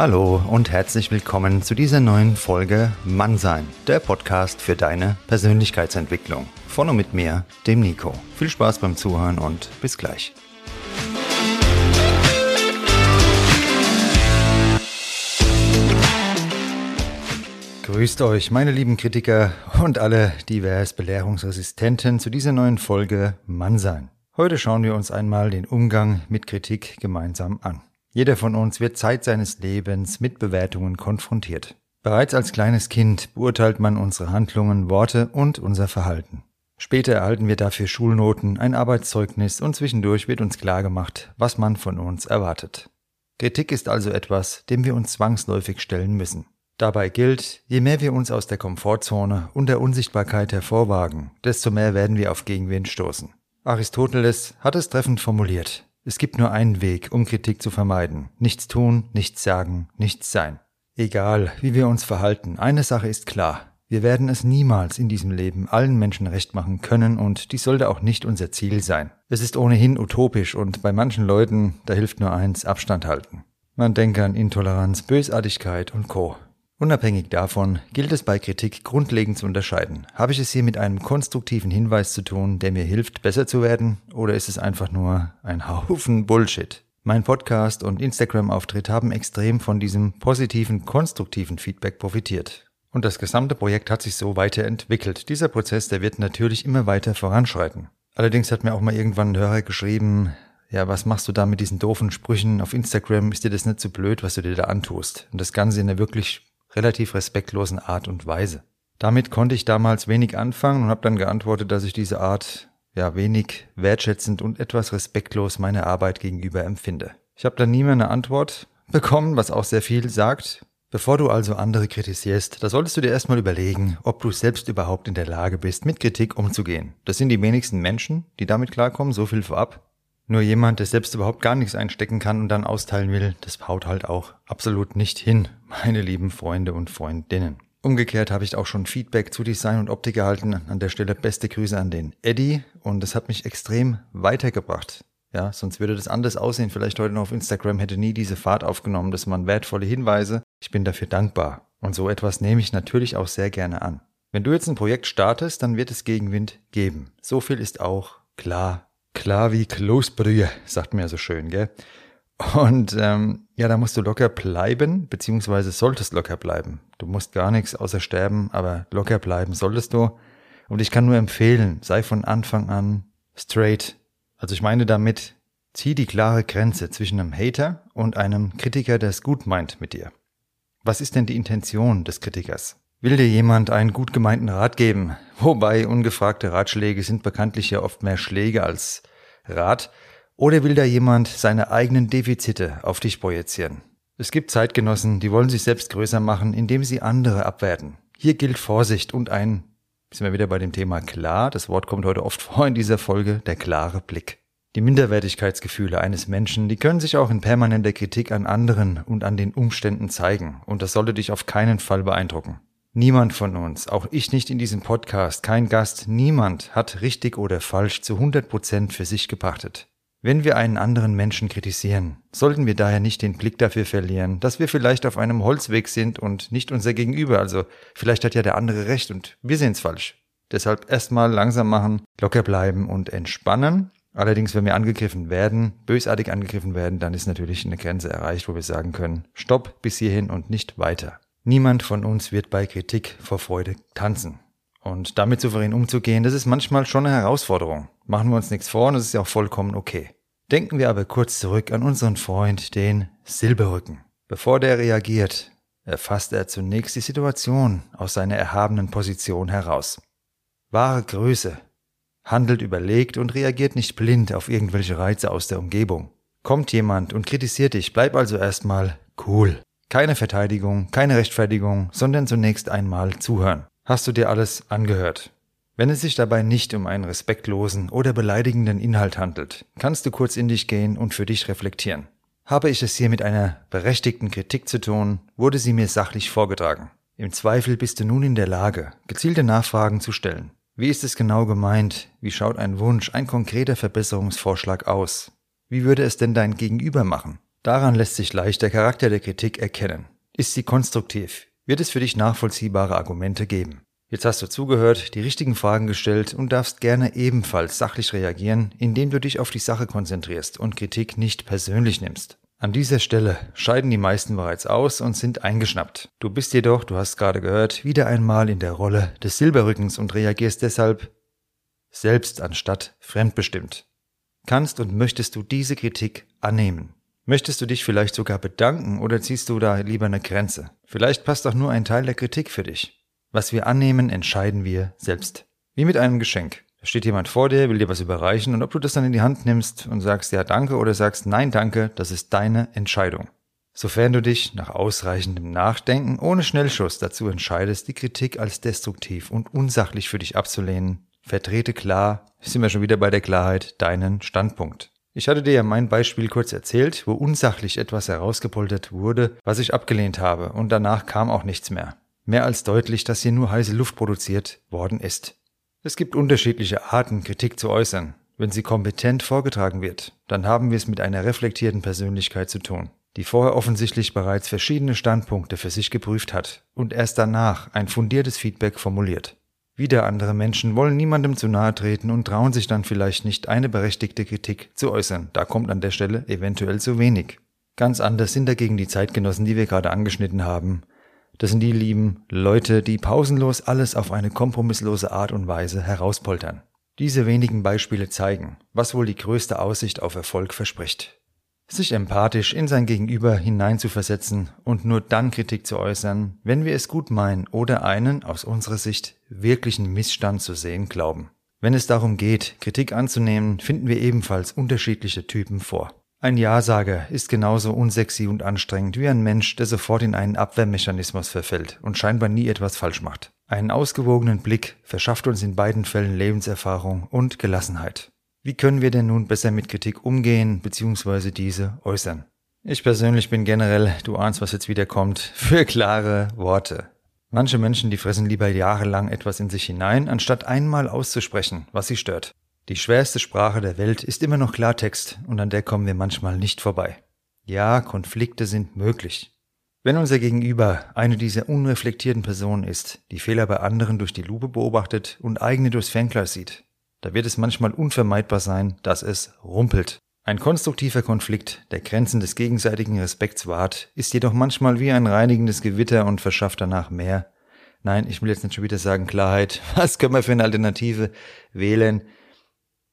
Hallo und herzlich willkommen zu dieser neuen Folge Mannsein, der Podcast für deine Persönlichkeitsentwicklung. Von und mit mir, dem Nico. Viel Spaß beim Zuhören und bis gleich. Grüßt euch, meine lieben Kritiker und alle divers Belehrungsresistenten zu dieser neuen Folge Mannsein. Heute schauen wir uns einmal den Umgang mit Kritik gemeinsam an. Jeder von uns wird Zeit seines Lebens mit Bewertungen konfrontiert. Bereits als kleines Kind beurteilt man unsere Handlungen, Worte und unser Verhalten. Später erhalten wir dafür Schulnoten, ein Arbeitszeugnis und zwischendurch wird uns klargemacht, was man von uns erwartet. Kritik ist also etwas, dem wir uns zwangsläufig stellen müssen. Dabei gilt, je mehr wir uns aus der Komfortzone und der Unsichtbarkeit hervorwagen, desto mehr werden wir auf Gegenwind stoßen. Aristoteles hat es treffend formuliert. Es gibt nur einen Weg, um Kritik zu vermeiden. Nichts tun, nichts sagen, nichts sein. Egal, wie wir uns verhalten, eine Sache ist klar. Wir werden es niemals in diesem Leben allen Menschen recht machen können und dies sollte auch nicht unser Ziel sein. Es ist ohnehin utopisch und bei manchen Leuten, da hilft nur eins, Abstand halten. Man denke an Intoleranz, Bösartigkeit und Co. Unabhängig davon gilt es bei Kritik grundlegend zu unterscheiden. Habe ich es hier mit einem konstruktiven Hinweis zu tun, der mir hilft, besser zu werden, oder ist es einfach nur ein Haufen Bullshit? Mein Podcast und Instagram-Auftritt haben extrem von diesem positiven, konstruktiven Feedback profitiert. Und das gesamte Projekt hat sich so weiterentwickelt. Dieser Prozess, der wird natürlich immer weiter voranschreiten. Allerdings hat mir auch mal irgendwann ein Hörer geschrieben, ja, was machst du da mit diesen doofen Sprüchen auf Instagram? Ist dir das nicht zu so blöd, was du dir da antust? Und das Ganze in einer wirklich relativ respektlosen Art und Weise. Damit konnte ich damals wenig anfangen und habe dann geantwortet, dass ich diese Art ja wenig wertschätzend und etwas respektlos meiner Arbeit gegenüber empfinde. Ich habe dann nie mehr eine Antwort bekommen, was auch sehr viel sagt. Bevor du also andere kritisierst, da solltest du dir erstmal überlegen, ob du selbst überhaupt in der Lage bist, mit Kritik umzugehen. Das sind die wenigsten Menschen, die damit klarkommen, so viel vorab. Nur jemand, der selbst überhaupt gar nichts einstecken kann und dann austeilen will, das haut halt auch absolut nicht hin, meine lieben Freunde und Freundinnen. Umgekehrt habe ich auch schon Feedback zu Design und Optik erhalten. An der Stelle beste Grüße an den Eddie und das hat mich extrem weitergebracht. Ja, sonst würde das anders aussehen. Vielleicht heute noch auf Instagram hätte nie diese Fahrt aufgenommen. Das waren wertvolle Hinweise. Ich bin dafür dankbar. Und so etwas nehme ich natürlich auch sehr gerne an. Wenn du jetzt ein Projekt startest, dann wird es Gegenwind geben. So viel ist auch klar Klar wie Kloßbrühe, sagt man ja so schön, gell? Und ähm, ja, da musst du locker bleiben, beziehungsweise solltest locker bleiben. Du musst gar nichts außer sterben, aber locker bleiben solltest du. Und ich kann nur empfehlen, sei von Anfang an straight. Also ich meine damit, zieh die klare Grenze zwischen einem Hater und einem Kritiker, der es gut meint mit dir. Was ist denn die Intention des Kritikers? Will dir jemand einen gut gemeinten Rat geben? Wobei ungefragte Ratschläge sind bekanntlich ja oft mehr Schläge als Rat. Oder will da jemand seine eigenen Defizite auf dich projizieren? Es gibt Zeitgenossen, die wollen sich selbst größer machen, indem sie andere abwerten. Hier gilt Vorsicht und ein, sind wir wieder bei dem Thema klar, das Wort kommt heute oft vor in dieser Folge, der klare Blick. Die Minderwertigkeitsgefühle eines Menschen, die können sich auch in permanenter Kritik an anderen und an den Umständen zeigen, und das sollte dich auf keinen Fall beeindrucken. Niemand von uns, auch ich nicht in diesem Podcast, kein Gast, niemand hat richtig oder falsch zu 100 Prozent für sich gepachtet. Wenn wir einen anderen Menschen kritisieren, sollten wir daher nicht den Blick dafür verlieren, dass wir vielleicht auf einem Holzweg sind und nicht unser Gegenüber, also vielleicht hat ja der andere recht und wir sehen's falsch. Deshalb erstmal langsam machen, locker bleiben und entspannen. Allerdings, wenn wir angegriffen werden, bösartig angegriffen werden, dann ist natürlich eine Grenze erreicht, wo wir sagen können, stopp bis hierhin und nicht weiter. Niemand von uns wird bei Kritik vor Freude tanzen. Und damit souverän umzugehen, das ist manchmal schon eine Herausforderung. Machen wir uns nichts vor und das ist ja auch vollkommen okay. Denken wir aber kurz zurück an unseren Freund, den Silberrücken. Bevor der reagiert, erfasst er zunächst die Situation aus seiner erhabenen Position heraus. Wahre Größe, handelt überlegt und reagiert nicht blind auf irgendwelche Reize aus der Umgebung. Kommt jemand und kritisiert dich, bleib also erstmal cool. Keine Verteidigung, keine Rechtfertigung, sondern zunächst einmal zuhören. Hast du dir alles angehört? Wenn es sich dabei nicht um einen respektlosen oder beleidigenden Inhalt handelt, kannst du kurz in dich gehen und für dich reflektieren. Habe ich es hier mit einer berechtigten Kritik zu tun, wurde sie mir sachlich vorgetragen. Im Zweifel bist du nun in der Lage, gezielte Nachfragen zu stellen. Wie ist es genau gemeint? Wie schaut ein Wunsch, ein konkreter Verbesserungsvorschlag aus? Wie würde es denn dein Gegenüber machen? Daran lässt sich leicht der Charakter der Kritik erkennen. Ist sie konstruktiv? Wird es für dich nachvollziehbare Argumente geben? Jetzt hast du zugehört, die richtigen Fragen gestellt und darfst gerne ebenfalls sachlich reagieren, indem du dich auf die Sache konzentrierst und Kritik nicht persönlich nimmst. An dieser Stelle scheiden die meisten bereits aus und sind eingeschnappt. Du bist jedoch, du hast gerade gehört, wieder einmal in der Rolle des Silberrückens und reagierst deshalb selbst anstatt fremdbestimmt. Kannst und möchtest du diese Kritik annehmen? Möchtest du dich vielleicht sogar bedanken oder ziehst du da lieber eine Grenze? Vielleicht passt auch nur ein Teil der Kritik für dich. Was wir annehmen, entscheiden wir selbst. Wie mit einem Geschenk. Da steht jemand vor dir, will dir was überreichen und ob du das dann in die Hand nimmst und sagst ja danke oder sagst nein danke, das ist deine Entscheidung. Sofern du dich nach ausreichendem Nachdenken ohne Schnellschuss dazu entscheidest, die Kritik als destruktiv und unsachlich für dich abzulehnen, vertrete klar, sind wir schon wieder bei der Klarheit, deinen Standpunkt. Ich hatte dir ja mein Beispiel kurz erzählt, wo unsachlich etwas herausgepoltert wurde, was ich abgelehnt habe, und danach kam auch nichts mehr mehr als deutlich, dass hier nur heiße Luft produziert worden ist. Es gibt unterschiedliche Arten, Kritik zu äußern. Wenn sie kompetent vorgetragen wird, dann haben wir es mit einer reflektierten Persönlichkeit zu tun, die vorher offensichtlich bereits verschiedene Standpunkte für sich geprüft hat und erst danach ein fundiertes Feedback formuliert. Wieder andere Menschen wollen niemandem zu nahe treten und trauen sich dann vielleicht nicht, eine berechtigte Kritik zu äußern. Da kommt an der Stelle eventuell zu wenig. Ganz anders sind dagegen die Zeitgenossen, die wir gerade angeschnitten haben, das sind die lieben Leute, die pausenlos alles auf eine kompromisslose Art und Weise herauspoltern. Diese wenigen Beispiele zeigen, was wohl die größte Aussicht auf Erfolg verspricht. Sich empathisch in sein Gegenüber hineinzuversetzen und nur dann Kritik zu äußern, wenn wir es gut meinen oder einen, aus unserer Sicht, wirklichen Missstand zu sehen glauben. Wenn es darum geht, Kritik anzunehmen, finden wir ebenfalls unterschiedliche Typen vor. Ein Ja-Sager ist genauso unsexy und anstrengend wie ein Mensch, der sofort in einen Abwehrmechanismus verfällt und scheinbar nie etwas falsch macht. Einen ausgewogenen Blick verschafft uns in beiden Fällen Lebenserfahrung und Gelassenheit. Wie können wir denn nun besser mit Kritik umgehen bzw. diese äußern? Ich persönlich bin generell, du ahnst, was jetzt wieder kommt, für klare Worte. Manche Menschen, die fressen lieber jahrelang etwas in sich hinein, anstatt einmal auszusprechen, was sie stört. Die schwerste Sprache der Welt ist immer noch Klartext und an der kommen wir manchmal nicht vorbei. Ja, Konflikte sind möglich. Wenn unser Gegenüber eine dieser unreflektierten Personen ist, die Fehler bei anderen durch die Lupe beobachtet und eigene durchs Fernglas sieht, da wird es manchmal unvermeidbar sein, dass es rumpelt. Ein konstruktiver Konflikt, der Grenzen des gegenseitigen Respekts wahrt, ist jedoch manchmal wie ein reinigendes Gewitter und verschafft danach mehr. Nein, ich will jetzt nicht schon wieder sagen Klarheit. Was können wir für eine Alternative wählen?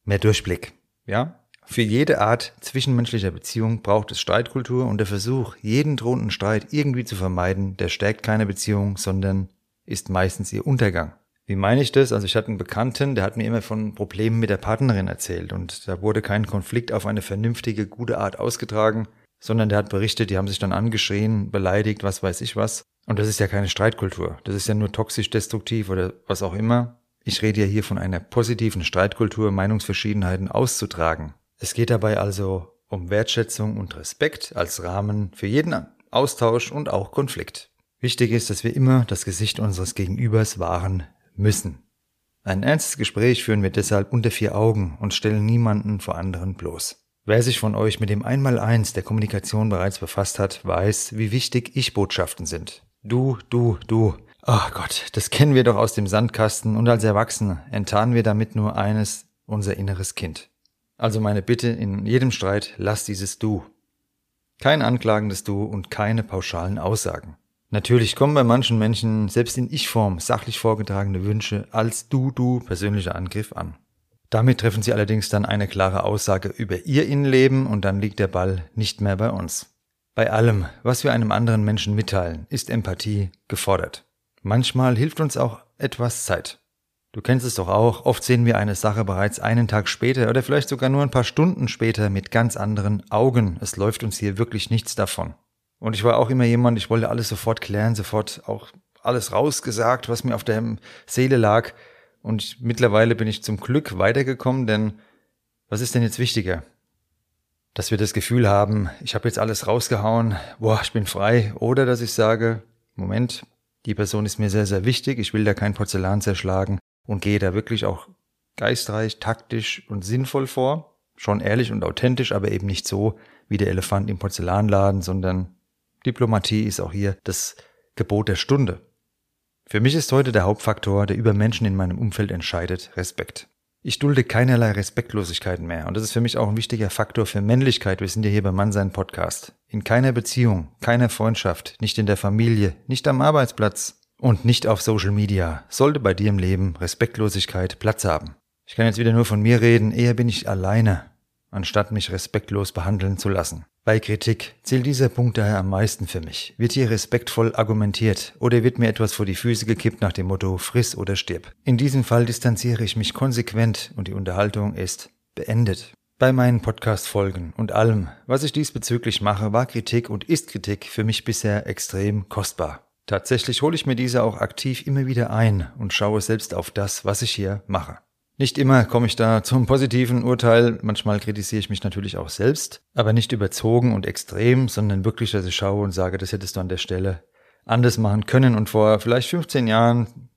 mehr Durchblick. Ja? Für jede Art zwischenmenschlicher Beziehung braucht es Streitkultur und der Versuch, jeden drohenden Streit irgendwie zu vermeiden, der stärkt keine Beziehung, sondern ist meistens ihr Untergang. Wie meine ich das? Also ich hatte einen Bekannten, der hat mir immer von Problemen mit der Partnerin erzählt und da wurde kein Konflikt auf eine vernünftige, gute Art ausgetragen, sondern der hat berichtet, die haben sich dann angeschrien, beleidigt, was weiß ich was. Und das ist ja keine Streitkultur. Das ist ja nur toxisch destruktiv oder was auch immer. Ich rede ja hier von einer positiven Streitkultur, Meinungsverschiedenheiten auszutragen. Es geht dabei also um Wertschätzung und Respekt als Rahmen für jeden Austausch und auch Konflikt. Wichtig ist, dass wir immer das Gesicht unseres Gegenübers wahren müssen. Ein ernstes Gespräch führen wir deshalb unter vier Augen und stellen niemanden vor anderen bloß. Wer sich von euch mit dem Einmaleins der Kommunikation bereits befasst hat, weiß, wie wichtig Ich-Botschaften sind. Du, du, du Ach Gott, das kennen wir doch aus dem Sandkasten und als Erwachsene enttarnen wir damit nur eines, unser inneres Kind. Also meine Bitte in jedem Streit, lass dieses Du. Kein anklagendes Du und keine pauschalen Aussagen. Natürlich kommen bei manchen Menschen selbst in Ich-Form sachlich vorgetragene Wünsche als Du-Du persönlicher Angriff an. Damit treffen sie allerdings dann eine klare Aussage über ihr Innenleben und dann liegt der Ball nicht mehr bei uns. Bei allem, was wir einem anderen Menschen mitteilen, ist Empathie gefordert. Manchmal hilft uns auch etwas Zeit. Du kennst es doch auch, oft sehen wir eine Sache bereits einen Tag später oder vielleicht sogar nur ein paar Stunden später mit ganz anderen Augen. Es läuft uns hier wirklich nichts davon. Und ich war auch immer jemand, ich wollte alles sofort klären, sofort auch alles rausgesagt, was mir auf der Seele lag. Und mittlerweile bin ich zum Glück weitergekommen, denn was ist denn jetzt wichtiger? Dass wir das Gefühl haben, ich habe jetzt alles rausgehauen, boah, ich bin frei, oder dass ich sage, Moment, die Person ist mir sehr, sehr wichtig, ich will da kein Porzellan zerschlagen und gehe da wirklich auch geistreich, taktisch und sinnvoll vor. Schon ehrlich und authentisch, aber eben nicht so wie der Elefant im Porzellanladen, sondern Diplomatie ist auch hier das Gebot der Stunde. Für mich ist heute der Hauptfaktor, der über Menschen in meinem Umfeld entscheidet, Respekt. Ich dulde keinerlei Respektlosigkeiten mehr. Und das ist für mich auch ein wichtiger Faktor für Männlichkeit. Wir sind ja hier beim Mannsein Podcast. In keiner Beziehung, keiner Freundschaft, nicht in der Familie, nicht am Arbeitsplatz und nicht auf Social Media sollte bei dir im Leben Respektlosigkeit Platz haben. Ich kann jetzt wieder nur von mir reden. Eher bin ich alleine, anstatt mich respektlos behandeln zu lassen. Bei Kritik zählt dieser Punkt daher am meisten für mich. Wird hier respektvoll argumentiert oder wird mir etwas vor die Füße gekippt nach dem Motto friss oder stirb? In diesem Fall distanziere ich mich konsequent und die Unterhaltung ist beendet. Bei meinen Podcast-Folgen und allem, was ich diesbezüglich mache, war Kritik und ist Kritik für mich bisher extrem kostbar. Tatsächlich hole ich mir diese auch aktiv immer wieder ein und schaue selbst auf das, was ich hier mache. Nicht immer komme ich da zum positiven Urteil, manchmal kritisiere ich mich natürlich auch selbst, aber nicht überzogen und extrem, sondern wirklich, dass ich schaue und sage, das hättest du an der Stelle anders machen können und vor vielleicht 15 Jahren,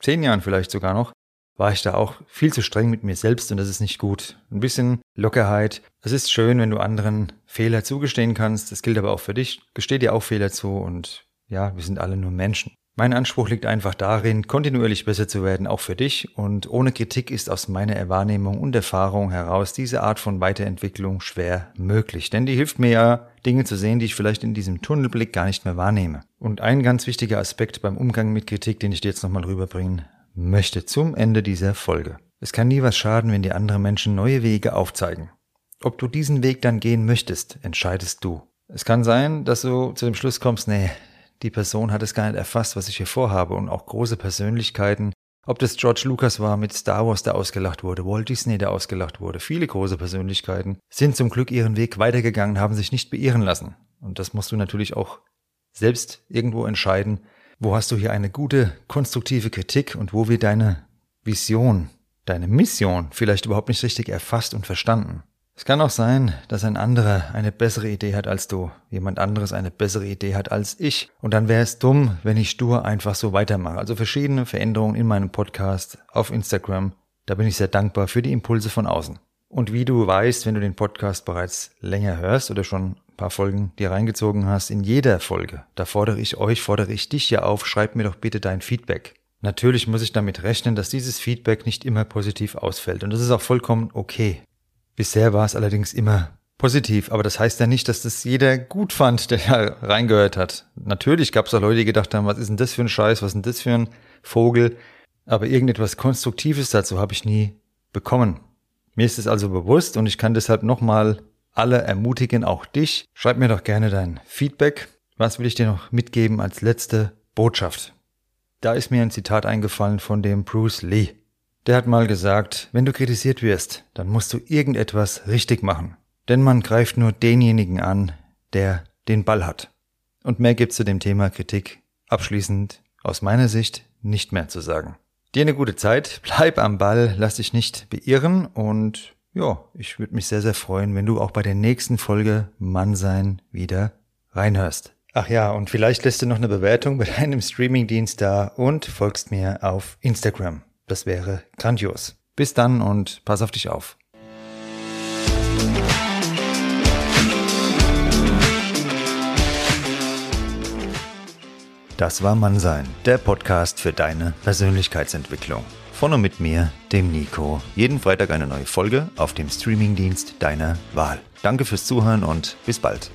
10 Jahren vielleicht sogar noch, war ich da auch viel zu streng mit mir selbst und das ist nicht gut. Ein bisschen Lockerheit. Es ist schön, wenn du anderen Fehler zugestehen kannst. Das gilt aber auch für dich. Gesteh dir auch Fehler zu und ja, wir sind alle nur Menschen. Mein Anspruch liegt einfach darin, kontinuierlich besser zu werden, auch für dich, und ohne Kritik ist aus meiner Wahrnehmung und Erfahrung heraus diese Art von Weiterentwicklung schwer möglich, denn die hilft mir ja, Dinge zu sehen, die ich vielleicht in diesem Tunnelblick gar nicht mehr wahrnehme. Und ein ganz wichtiger Aspekt beim Umgang mit Kritik, den ich dir jetzt nochmal rüberbringen möchte zum Ende dieser Folge. Es kann nie was schaden, wenn dir andere Menschen neue Wege aufzeigen. Ob du diesen Weg dann gehen möchtest, entscheidest du. Es kann sein, dass du zu dem Schluss kommst, nee, die Person hat es gar nicht erfasst, was ich hier vorhabe und auch große Persönlichkeiten, ob das George Lucas war mit Star Wars, der ausgelacht wurde, Walt Disney, der ausgelacht wurde, viele große Persönlichkeiten sind zum Glück ihren Weg weitergegangen, haben sich nicht beirren lassen. Und das musst du natürlich auch selbst irgendwo entscheiden, wo hast du hier eine gute, konstruktive Kritik und wo wird deine Vision, deine Mission vielleicht überhaupt nicht richtig erfasst und verstanden. Es kann auch sein, dass ein anderer eine bessere Idee hat als du, jemand anderes eine bessere Idee hat als ich. Und dann wäre es dumm, wenn ich stur einfach so weitermache. Also verschiedene Veränderungen in meinem Podcast, auf Instagram. Da bin ich sehr dankbar für die Impulse von außen. Und wie du weißt, wenn du den Podcast bereits länger hörst oder schon ein paar Folgen dir reingezogen hast, in jeder Folge, da fordere ich euch, fordere ich dich ja auf, schreib mir doch bitte dein Feedback. Natürlich muss ich damit rechnen, dass dieses Feedback nicht immer positiv ausfällt. Und das ist auch vollkommen okay. Bisher war es allerdings immer positiv, aber das heißt ja nicht, dass das jeder gut fand, der da reingehört hat. Natürlich gab es auch Leute, die gedacht haben, was ist denn das für ein Scheiß, was ist denn das für ein Vogel? Aber irgendetwas Konstruktives dazu habe ich nie bekommen. Mir ist es also bewusst und ich kann deshalb nochmal alle ermutigen, auch dich. Schreib mir doch gerne dein Feedback. Was will ich dir noch mitgeben als letzte Botschaft? Da ist mir ein Zitat eingefallen von dem Bruce Lee. Der hat mal gesagt, wenn du kritisiert wirst, dann musst du irgendetwas richtig machen. Denn man greift nur denjenigen an, der den Ball hat. Und mehr gibt's zu dem Thema Kritik abschließend aus meiner Sicht nicht mehr zu sagen. Dir eine gute Zeit, bleib am Ball, lass dich nicht beirren und ja, ich würde mich sehr, sehr freuen, wenn du auch bei der nächsten Folge Mann sein wieder reinhörst. Ach ja, und vielleicht lässt du noch eine Bewertung bei deinem Streamingdienst da und folgst mir auf Instagram. Das wäre grandios. Bis dann und pass auf dich auf. Das war Mannsein, der Podcast für deine Persönlichkeitsentwicklung. Von und mit mir, dem Nico. Jeden Freitag eine neue Folge auf dem Streamingdienst deiner Wahl. Danke fürs Zuhören und bis bald.